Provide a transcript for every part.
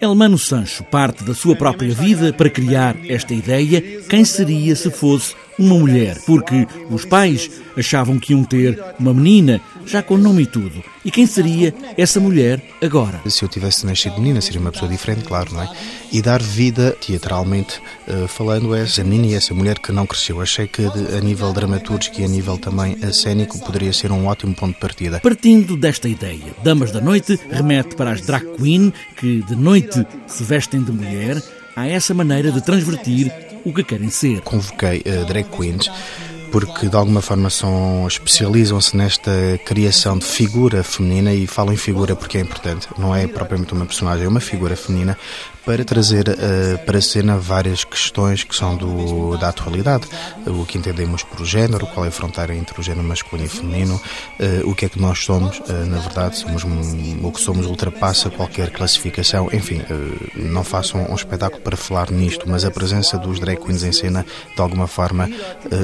Elmano Sancho parte da sua própria vida para criar esta ideia: quem seria se fosse uma mulher? Porque os pais achavam que iam ter uma menina, já com nome e tudo. E quem seria essa mulher agora? Se eu tivesse nascido menina, seria uma pessoa diferente, claro, não é? E dar vida, teatralmente uh, falando, a essa menina e essa mulher que não cresceu. Achei que a nível dramatúrgico e a nível também cênico poderia ser um ótimo ponto de partida. Partindo desta ideia, Damas da Noite remete para as drag queen que de noite se vestem de mulher. Há essa maneira de transvertir o que querem ser. Convoquei uh, drag queens porque de alguma forma são especializam-se nesta criação de figura feminina e falo em figura porque é importante, não é propriamente uma personagem, é uma figura feminina para trazer uh, para a cena várias questões que são do, da atualidade. O que entendemos por género, qual é a fronteira entre o género masculino e feminino, uh, o que é que nós somos, na verdade, somos o que somos ultrapassa qualquer classificação. Enfim, não façam um, um espetáculo para falar nisto, mas a presença dos drag queens em cena, de alguma forma,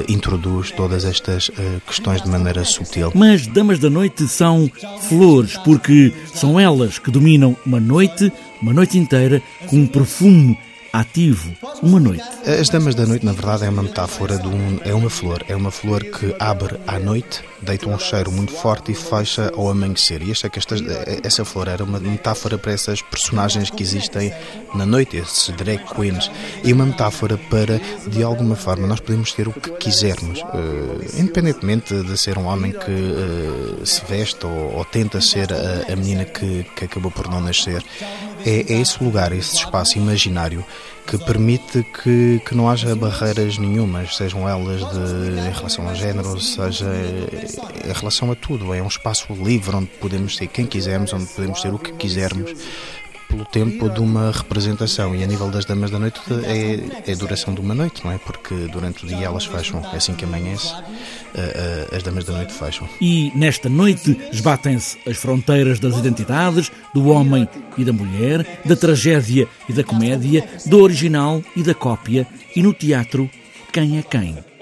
introduz todas estas questões de maneira sutil. Mas Damas da Noite são flores, porque são elas que dominam uma noite uma noite inteira com um perfume ativo, uma noite. As Damas da Noite, na verdade, é uma metáfora de um, é uma flor. É uma flor que abre à noite, deita um cheiro muito forte e fecha ao amanhecer. E esta, esta, essa flor era uma metáfora para essas personagens que existem na noite, esses drag queens. E uma metáfora para, de alguma forma, nós podemos ser o que quisermos. Uh, independentemente de ser um homem que uh, se veste ou, ou tenta ser a, a menina que, que acabou por não nascer. É, é esse lugar, esse espaço imaginário que permite que, que não haja barreiras nenhumas, sejam elas de, em relação ao género, seja em relação a tudo. É um espaço livre onde podemos ser quem quisermos, onde podemos ser o que quisermos, pelo tempo de uma representação. E a nível das Damas da Noite é, é a duração de uma noite, não é? Porque durante o dia elas fecham, é assim que amanhece, as Damas da Noite fecham. E nesta noite esbatem-se as fronteiras das identidades, do homem e da mulher, da tragédia e da comédia, do original e da cópia, e no teatro, quem é quem?